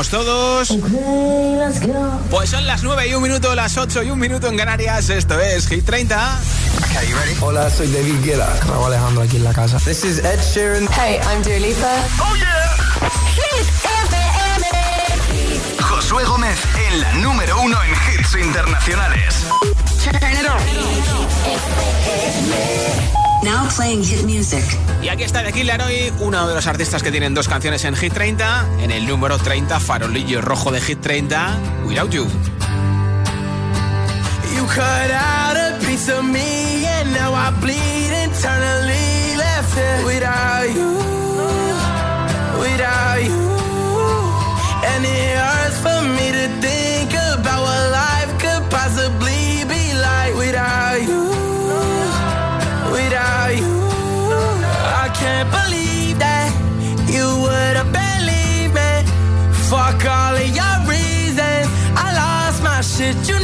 estamos todos? Pues son las 9 y un minuto, las 8 y un minuto en Canarias. Esto es Hit 30. Okay, you ready? Hola, soy David Guetta. Raúl Alejandro aquí en la casa. This is Ed Sheeran. Hey, I'm Dua Lipa. Oh yeah. Hit FM. Josué Gómez en la número uno en hits internacionales. Now playing hit music. Y aquí está de Killaroi, uno de los artistas que tienen dos canciones en Hit 30. En el número 30, farolillo rojo de Hit 30, Without you. that you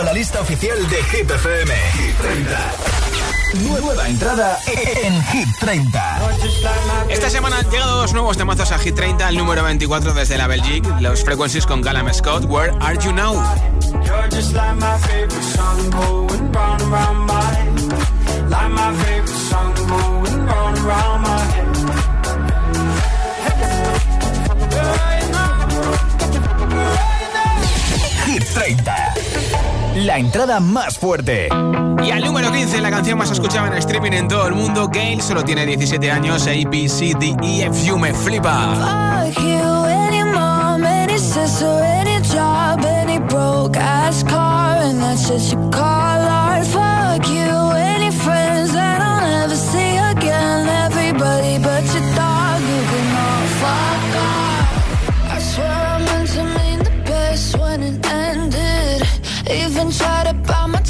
a la lista oficial de Hit FM. Hit 30. Nueva entrada en Hit 30. Esta semana han llegado dos nuevos temazos a Hit 30, el número 24 desde la Belgique, los Frequencies con Callum Scott, Where Are You Now? Hit 30 la entrada más fuerte. Y al número 15, la canción más escuchada en streaming en todo el mundo, Gail solo tiene 17 años, A, B, C, D, E, F, me flipa.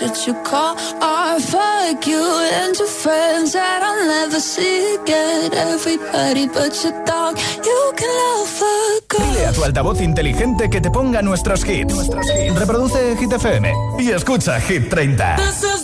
what you call. Fuck you and your friends that I'll never see again. Everybody but your dog, you can love a girl. Dile a tu altavoz inteligente que te ponga nuestros hits. Reproduce Hit FM y escucha Hit 30. This is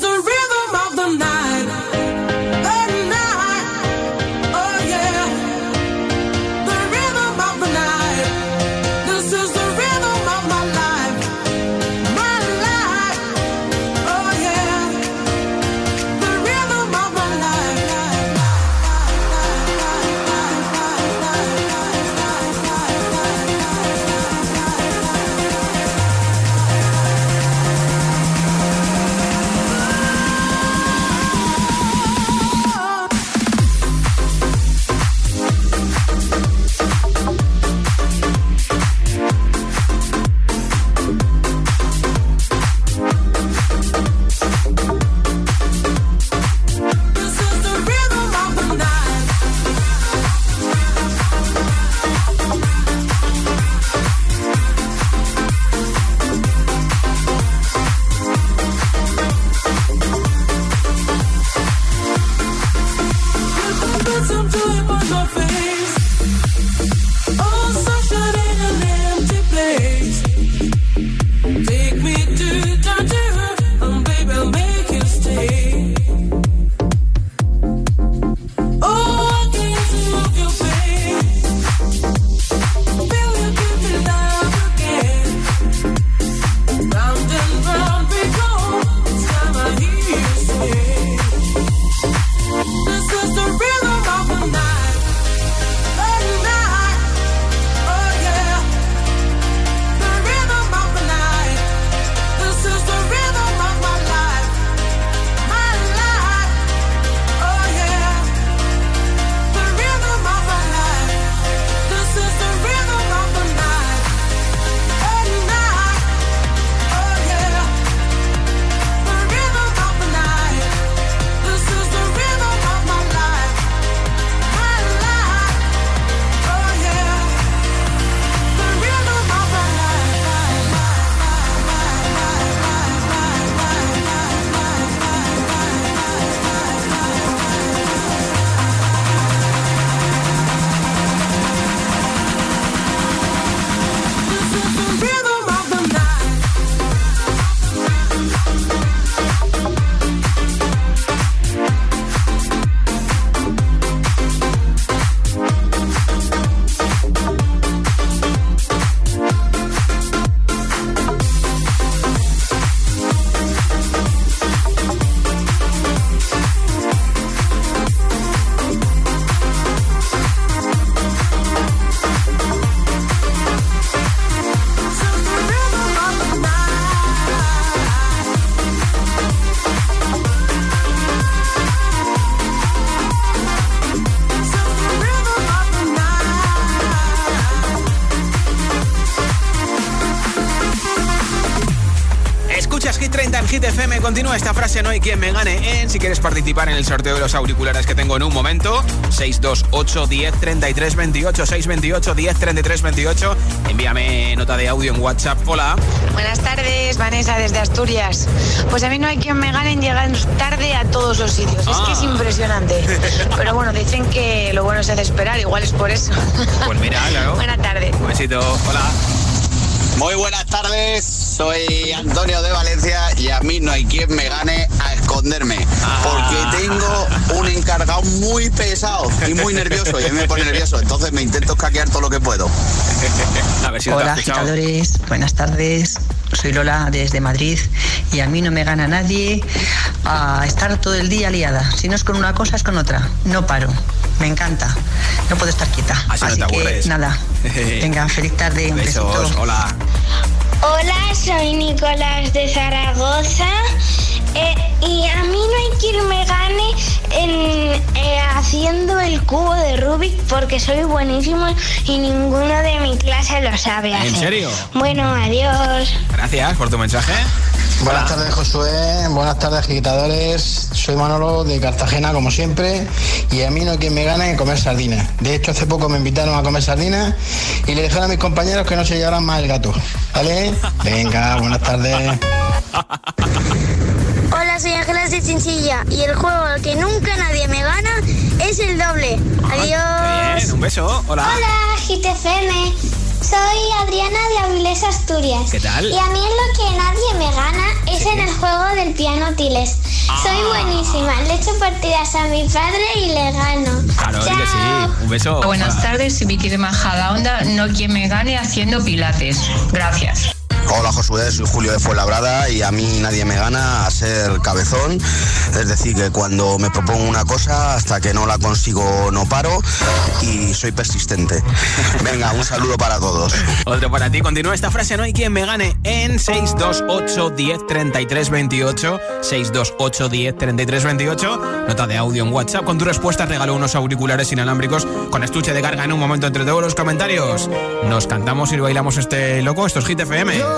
quien me gane en. Si quieres participar en el sorteo de los auriculares que tengo en un momento, 628 10 33 28, 628 10 33 28. Envíame nota de audio en WhatsApp. Hola. Buenas tardes, Vanessa, desde Asturias. Pues a mí no hay quien me gane en llegar tarde a todos los sitios. Es que es ah. impresionante. Pero bueno, dicen que lo bueno es esperar, igual es por eso. Pues mira, claro. Buenas tardes. Un besito. Hola. Muy buenas tardes, soy Antonio de Valencia y a mí no hay quien me gane a esconderme, porque ah. tengo un encargado muy pesado y muy nervioso y a mí me pone nervioso, entonces me intento escaquear todo lo que puedo. Hola, agitadores, buenas tardes. Soy Lola desde Madrid y a mí no me gana nadie a estar todo el día liada. Si no es con una cosa, es con otra. No paro. Me encanta. No puedo estar quieta. Así, que nada. Venga, feliz tarde. Un Besos. Hola. Hola, soy Nicolás de Zaragoza. Eh, y a mí no hay quien me gane en, eh, haciendo el cubo de Rubik porque soy buenísimo y ninguno de mi clase lo sabe hacer. ¿En serio? Bueno, adiós. Gracias por tu mensaje. Buenas tardes, Josué. Buenas tardes, agitadores. Soy Manolo de Cartagena, como siempre. Y a mí no hay quien me gane en comer sardinas. De hecho, hace poco me invitaron a comer sardinas y le dijeron a mis compañeros que no se llevaran más el gato. ¿Vale? Venga, buenas tardes. Hola, soy Ángeles de Chinchilla y el juego al que nunca nadie me gana es el doble. Adiós. un beso. Hola. Hola, GTFM. Soy Adriana de Avilés, Asturias. ¿Qué tal? Y a mí en lo que nadie me gana es en el juego del piano tiles. Soy ah. buenísima. Le echo partidas a mi padre y le gano. Claro, sí. Un beso. Buenas tardes, soy Vicky de Majada Onda. No quien me gane haciendo pilates. Gracias. Hola Josué, soy Julio de Fuenlabrada y a mí nadie me gana a ser cabezón. Es decir, que cuando me propongo una cosa, hasta que no la consigo no paro y soy persistente. Venga, un saludo para todos. Otro para ti. Continúa esta frase, no hay quien me gane en 628 10 33 28. 628 10 33 28. Nota de audio en WhatsApp. Con tu respuesta regalo unos auriculares inalámbricos con estuche de carga en un momento entre todos los comentarios. Nos cantamos y bailamos este loco. Esto es Hit FM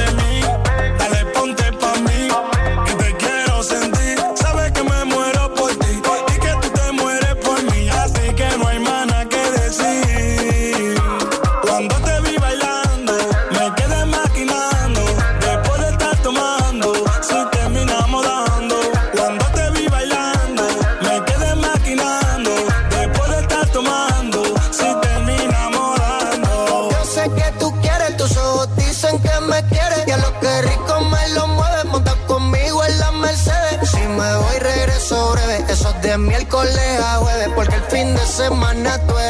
semana tú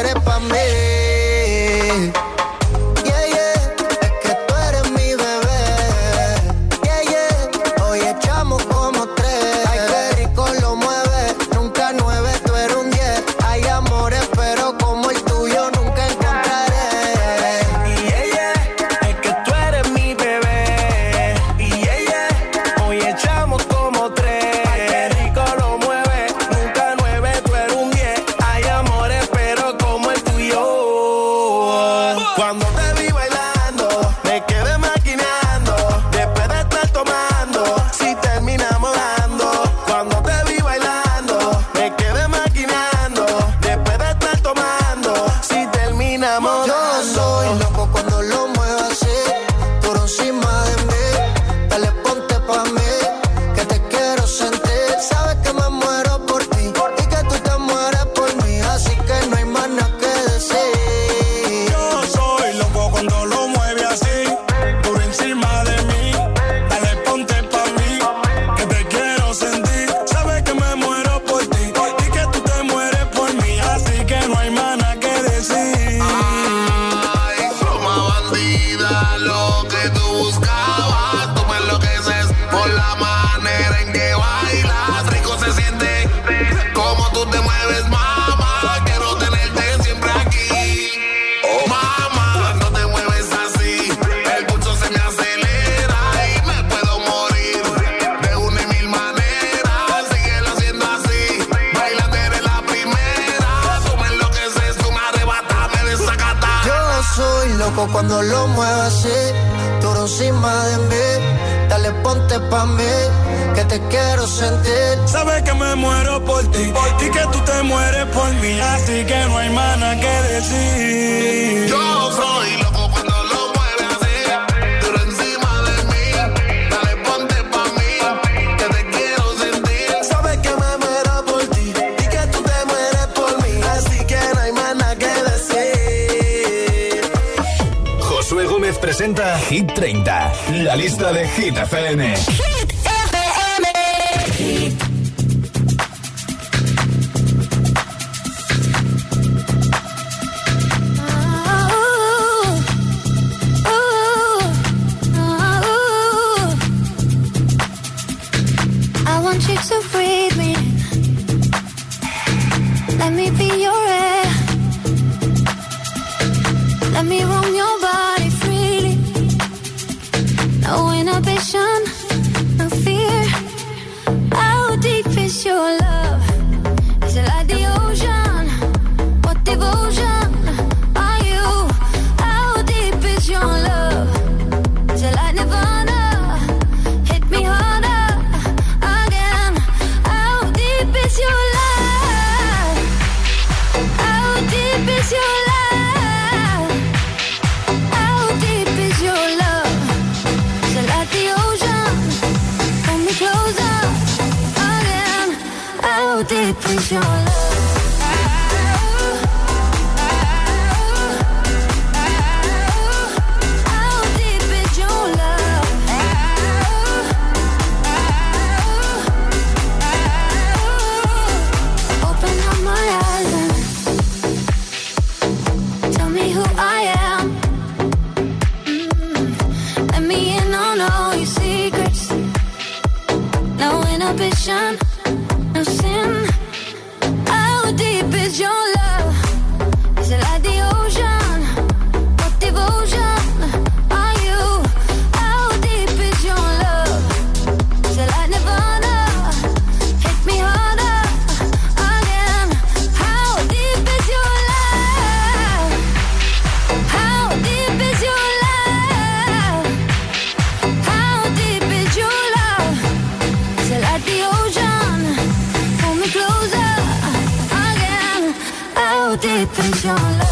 deep in your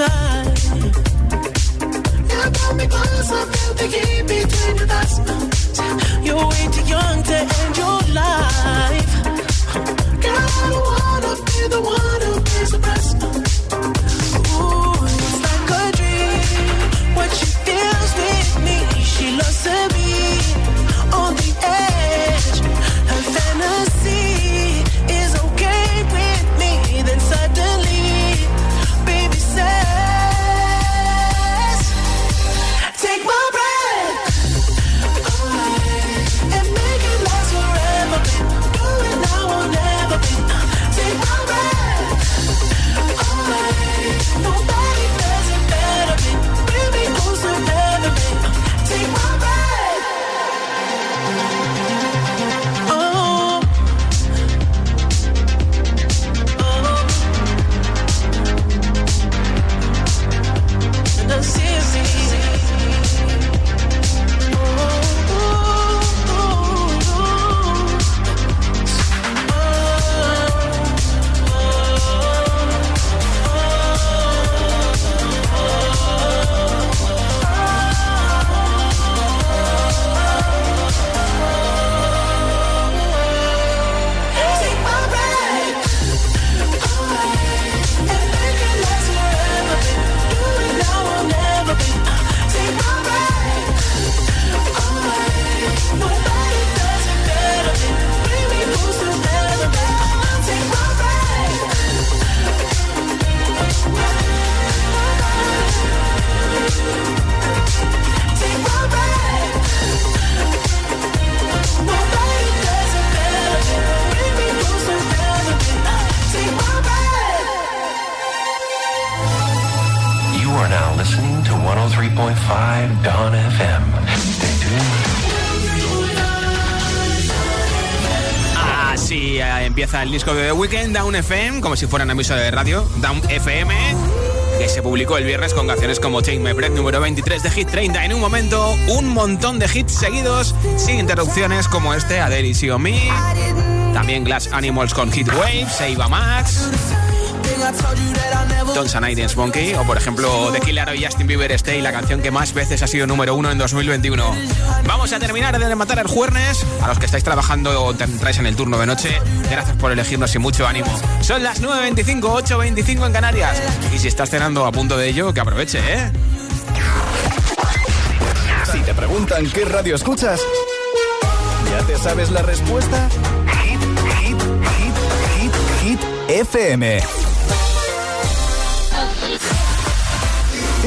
On Así eh, empieza el disco de The Weeknd, Down FM, como si fuera una emisora de radio, Down FM, que se publicó el viernes con canciones como Take My Breath, número 23 de Hit 30. En un momento, un montón de hits seguidos, sin interrupciones, como este, Adele y Me. También Glass Animals con Hit Waves, Eva Max. Don't Sanai Dance Monkey o por ejemplo The Killer y Justin Bieber Stay, la canción que más veces ha sido número uno en 2021. Vamos a terminar de matar el jueves. A los que estáis trabajando o entráis en el turno de noche, gracias por elegirnos y mucho ánimo. Son las 9.25, 8.25 en Canarias. Y si estás cenando a punto de ello, que aproveche, ¿eh? Si te preguntan qué radio escuchas, ¿ya te sabes la respuesta? Hit, hit, hit, hit, hit, FM.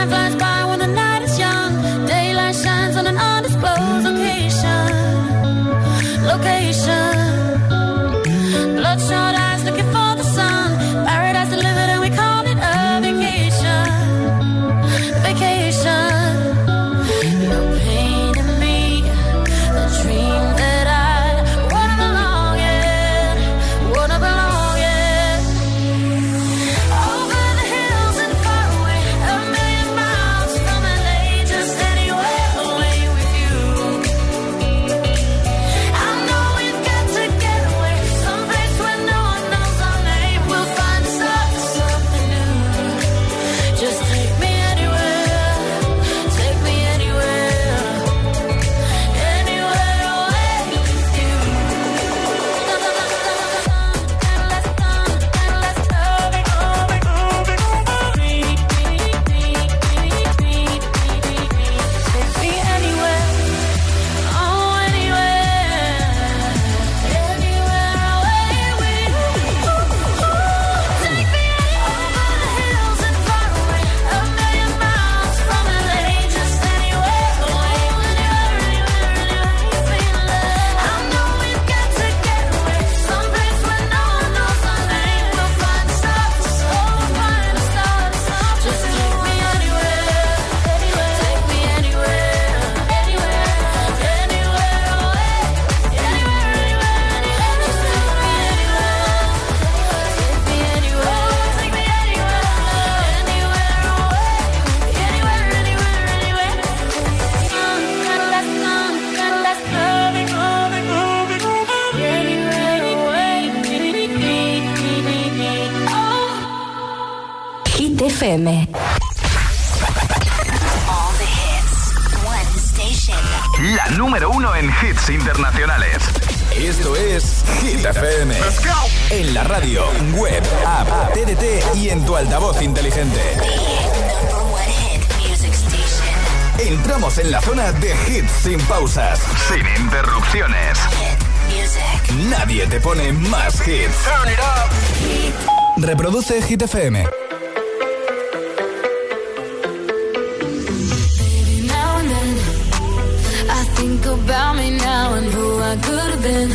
Time flies by Entramos en la zona de hits sin pausas, sin interrupciones. Nadie te pone más hits. Reproduce Hit FM. think about me now and who I could have been.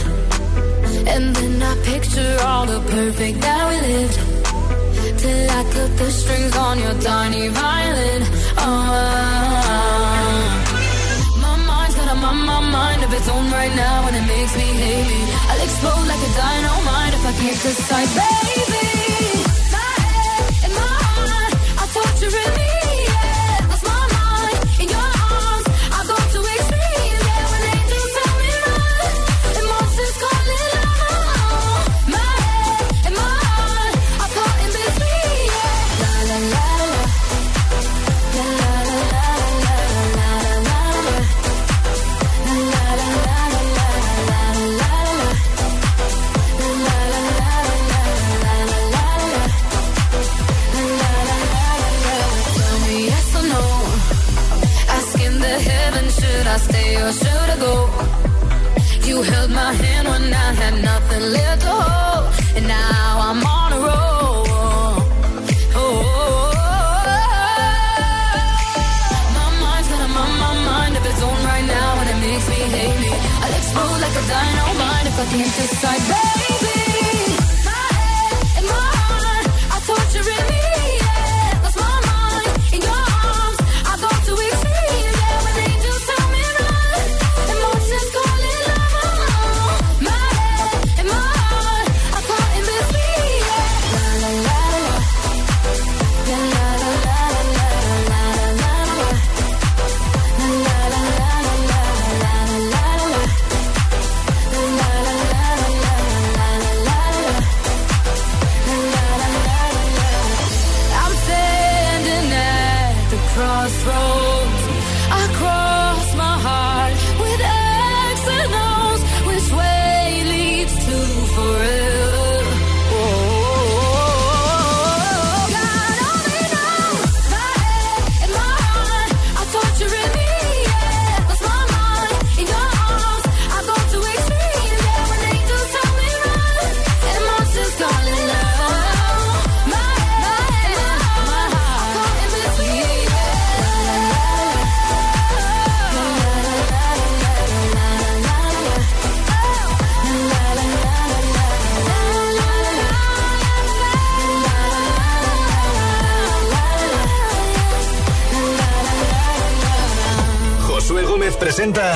And then I picture all the perfect that we lived. Till I cut the strings on your tiny violin. Oh, my mind's got a my, my mind of its own right now, and it makes me hate me. I'll explode like a dynamite if I can't decide, baby. Can't decide,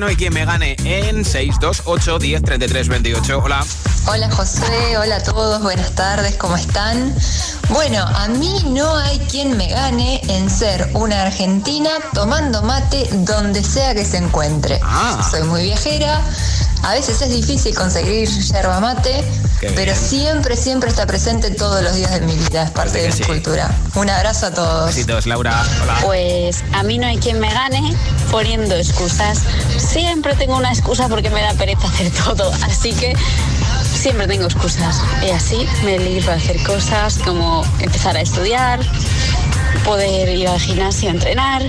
No hay quien me gane en 628 10 33 28. Hola. Hola José, hola a todos, buenas tardes, ¿cómo están? Bueno, a mí no hay quien me gane en ser una argentina tomando mate donde sea que se encuentre. Ah. Soy muy viajera, a veces es difícil conseguir yerba mate, pero bien. siempre, siempre está presente todos los días de mi vida, es parte de mi sí. cultura. Un abrazo a todos. Besitos, Laura. Hola. Pues a mí no hay quien me gane poniendo excusas. Siempre tengo una excusa porque me da pereza hacer todo. Así que siempre tengo excusas. Y así me libro de hacer cosas como empezar a estudiar, poder ir al gimnasio a entrenar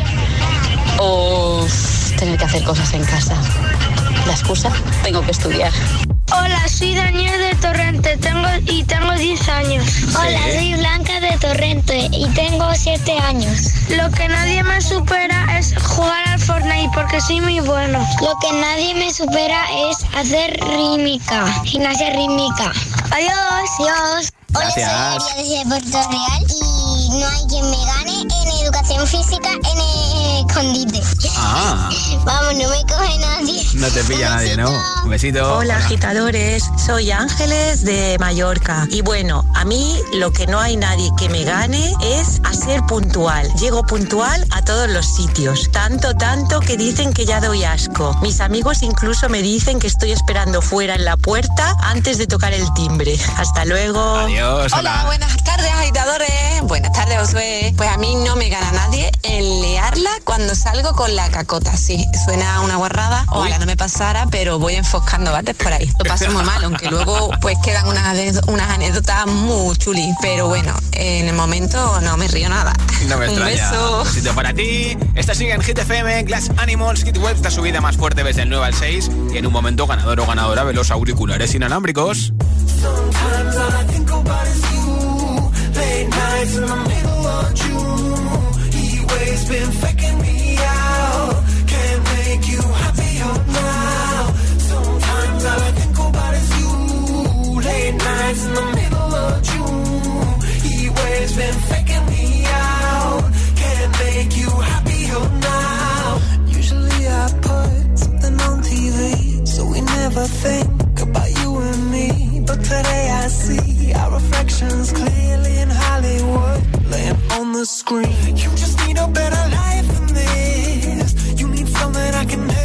o tener que hacer cosas en casa. La excusa, tengo que estudiar. Soy Daniel de Torrente tengo, y tengo 10 años. Hola, soy Blanca de Torrente y tengo 7 años. Lo que nadie me supera es jugar al Fortnite porque soy muy bueno. Lo que nadie me supera es hacer rítmica, gimnasia rítmica. Adiós, adiós. Hola, soy. María desde Puerto Real y no hay quien me gane educación física en escondite. Ah, Vamos, no me coge nadie. no te pilla nadie, ¿no? Un besito. Hola agitadores, soy Ángeles de Mallorca y bueno, a mí lo que no hay nadie que me gane es a ser puntual. Llego puntual a todos los sitios, tanto, tanto que dicen que ya doy asco. Mis amigos incluso me dicen que estoy esperando fuera en la puerta antes de tocar el timbre. Hasta luego. Adiós, Hola, buenas tardes, agitadores. Buenas tardes, Josué. Pues a mí no me gana nadie en liarla cuando salgo con la cacota. Sí, suena una guarrada. Ojalá no me pasara, pero voy enfoscando bates por ahí. Lo paso muy mal, aunque luego pues quedan unas, unas anécdotas muy chulis. Pero bueno, en el momento no me río nada. No me Un extraña. beso. Un besito para ti. Esta sigue en Hit FM, Glass Animals, Hit Web, esta subida más fuerte desde el 9 al 6. Y en un momento ganador o ganadora de los auriculares inalámbricos. Sometimes all I think about is you. Late nights in the middle of June. Always been faking me out. Can't make you happier now. Sometimes all I think about is you. Late nights in the middle of June. He always been faking me out. Can't make you happier now. Usually I put something on TV, so we never think about you and me. But today I see our reflections clearly playing on the screen. You just need a better life than this. You need something I can help.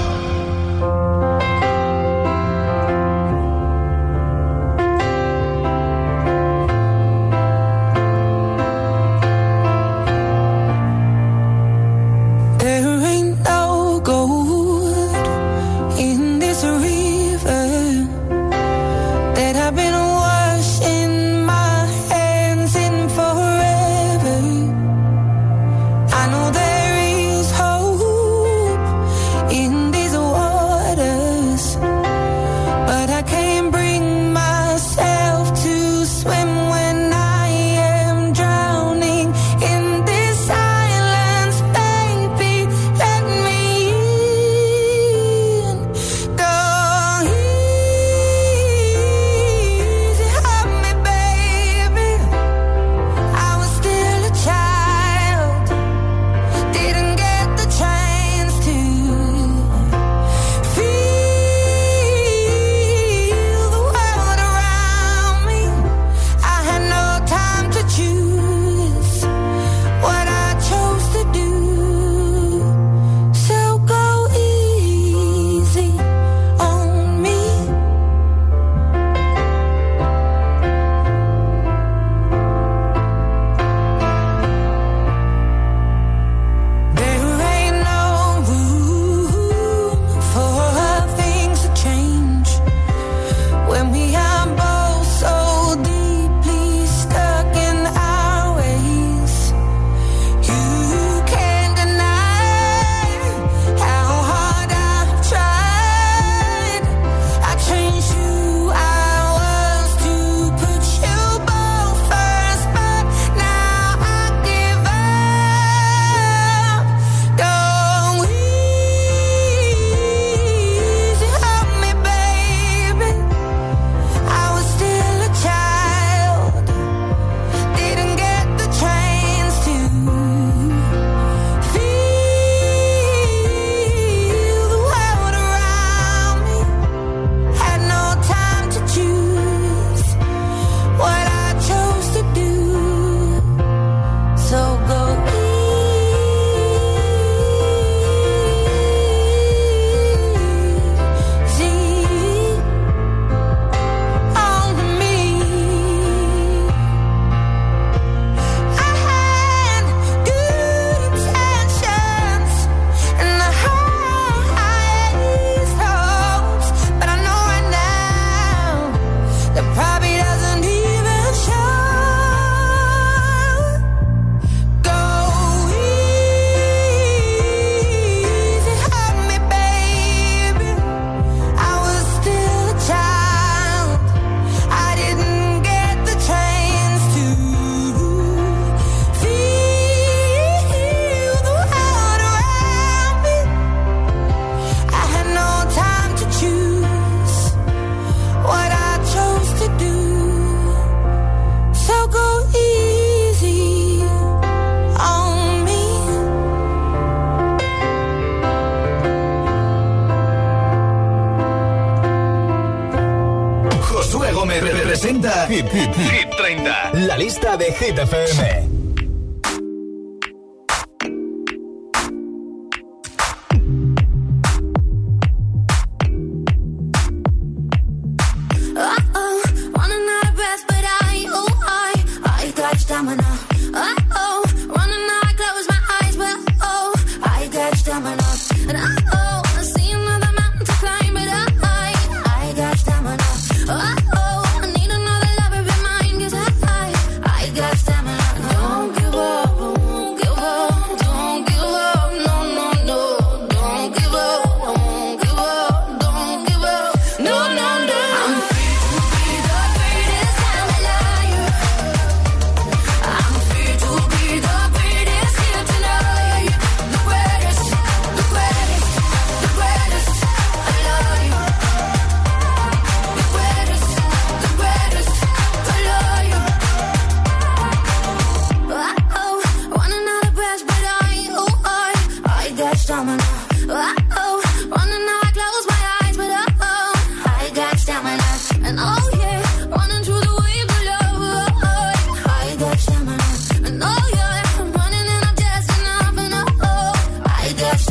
got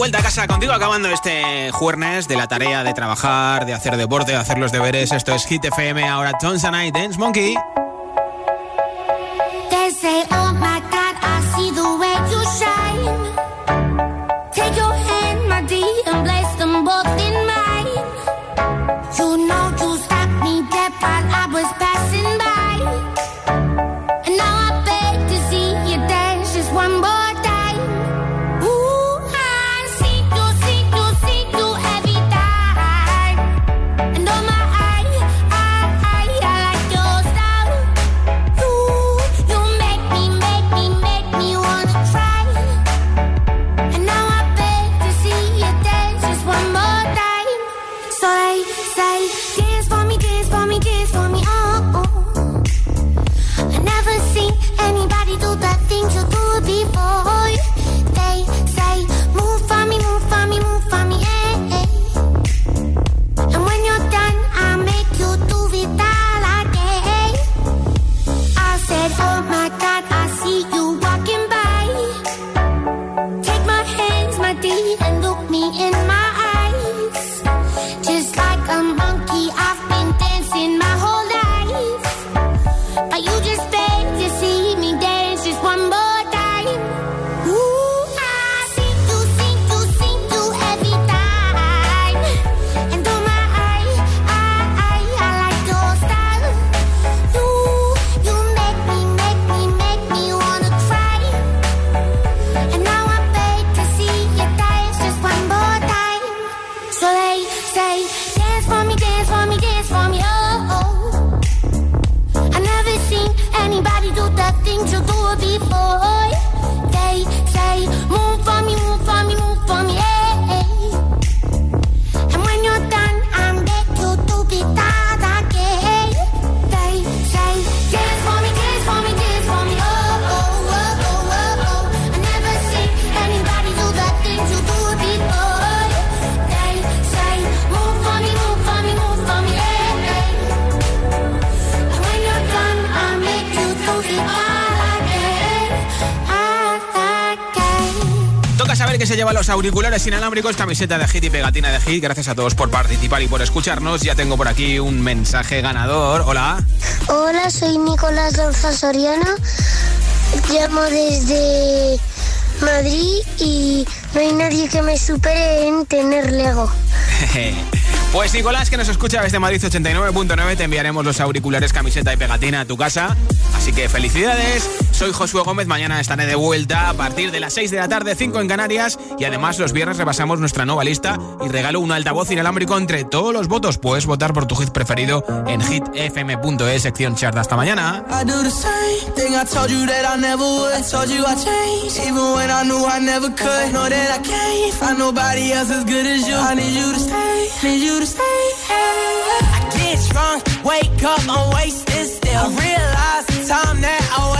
vuelta a casa contigo acabando este jueves de la tarea de trabajar, de hacer deporte, de hacer los deberes. Esto es Hit FM, ahora Tons and I Dance Monkey. Oh, auriculares inalámbricos, camiseta de hit y pegatina de hit. Gracias a todos por participar y por escucharnos. Ya tengo por aquí un mensaje ganador. Hola. Hola, soy Nicolás Dolfa Soriano. Llamo desde Madrid y no hay nadie que me supere en tener Lego. Pues Nicolás, que nos escucha desde Madrid 89.9, te enviaremos los auriculares, camiseta y pegatina a tu casa. Así que felicidades soy Josué Gómez, mañana estaré de vuelta a partir de las 6 de la tarde, 5 en Canarias. Y además los viernes repasamos nuestra nueva lista y regalo un altavoz inalámbrico entre todos los votos. Puedes votar por tu hit preferido en hitfm.es, sección chart. Hasta mañana. wake up, I'm wasted still. I realize the time that I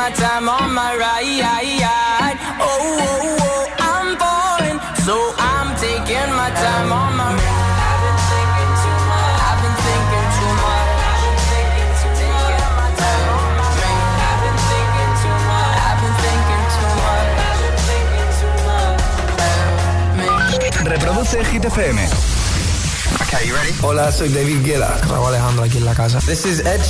my time on my ride. Oh, oh, oh, I'm falling. So I'm taking my time on my ride. I've been thinking too much. I've been thinking too much. I've been thinking too much. Taking my time on my ride. I've been thinking too much. I've been thinking too much. I've been thinking too much. Reproduce Hit FM. Hola, soy David Guetta. Raúl Alejandro aquí en la casa. This is Ed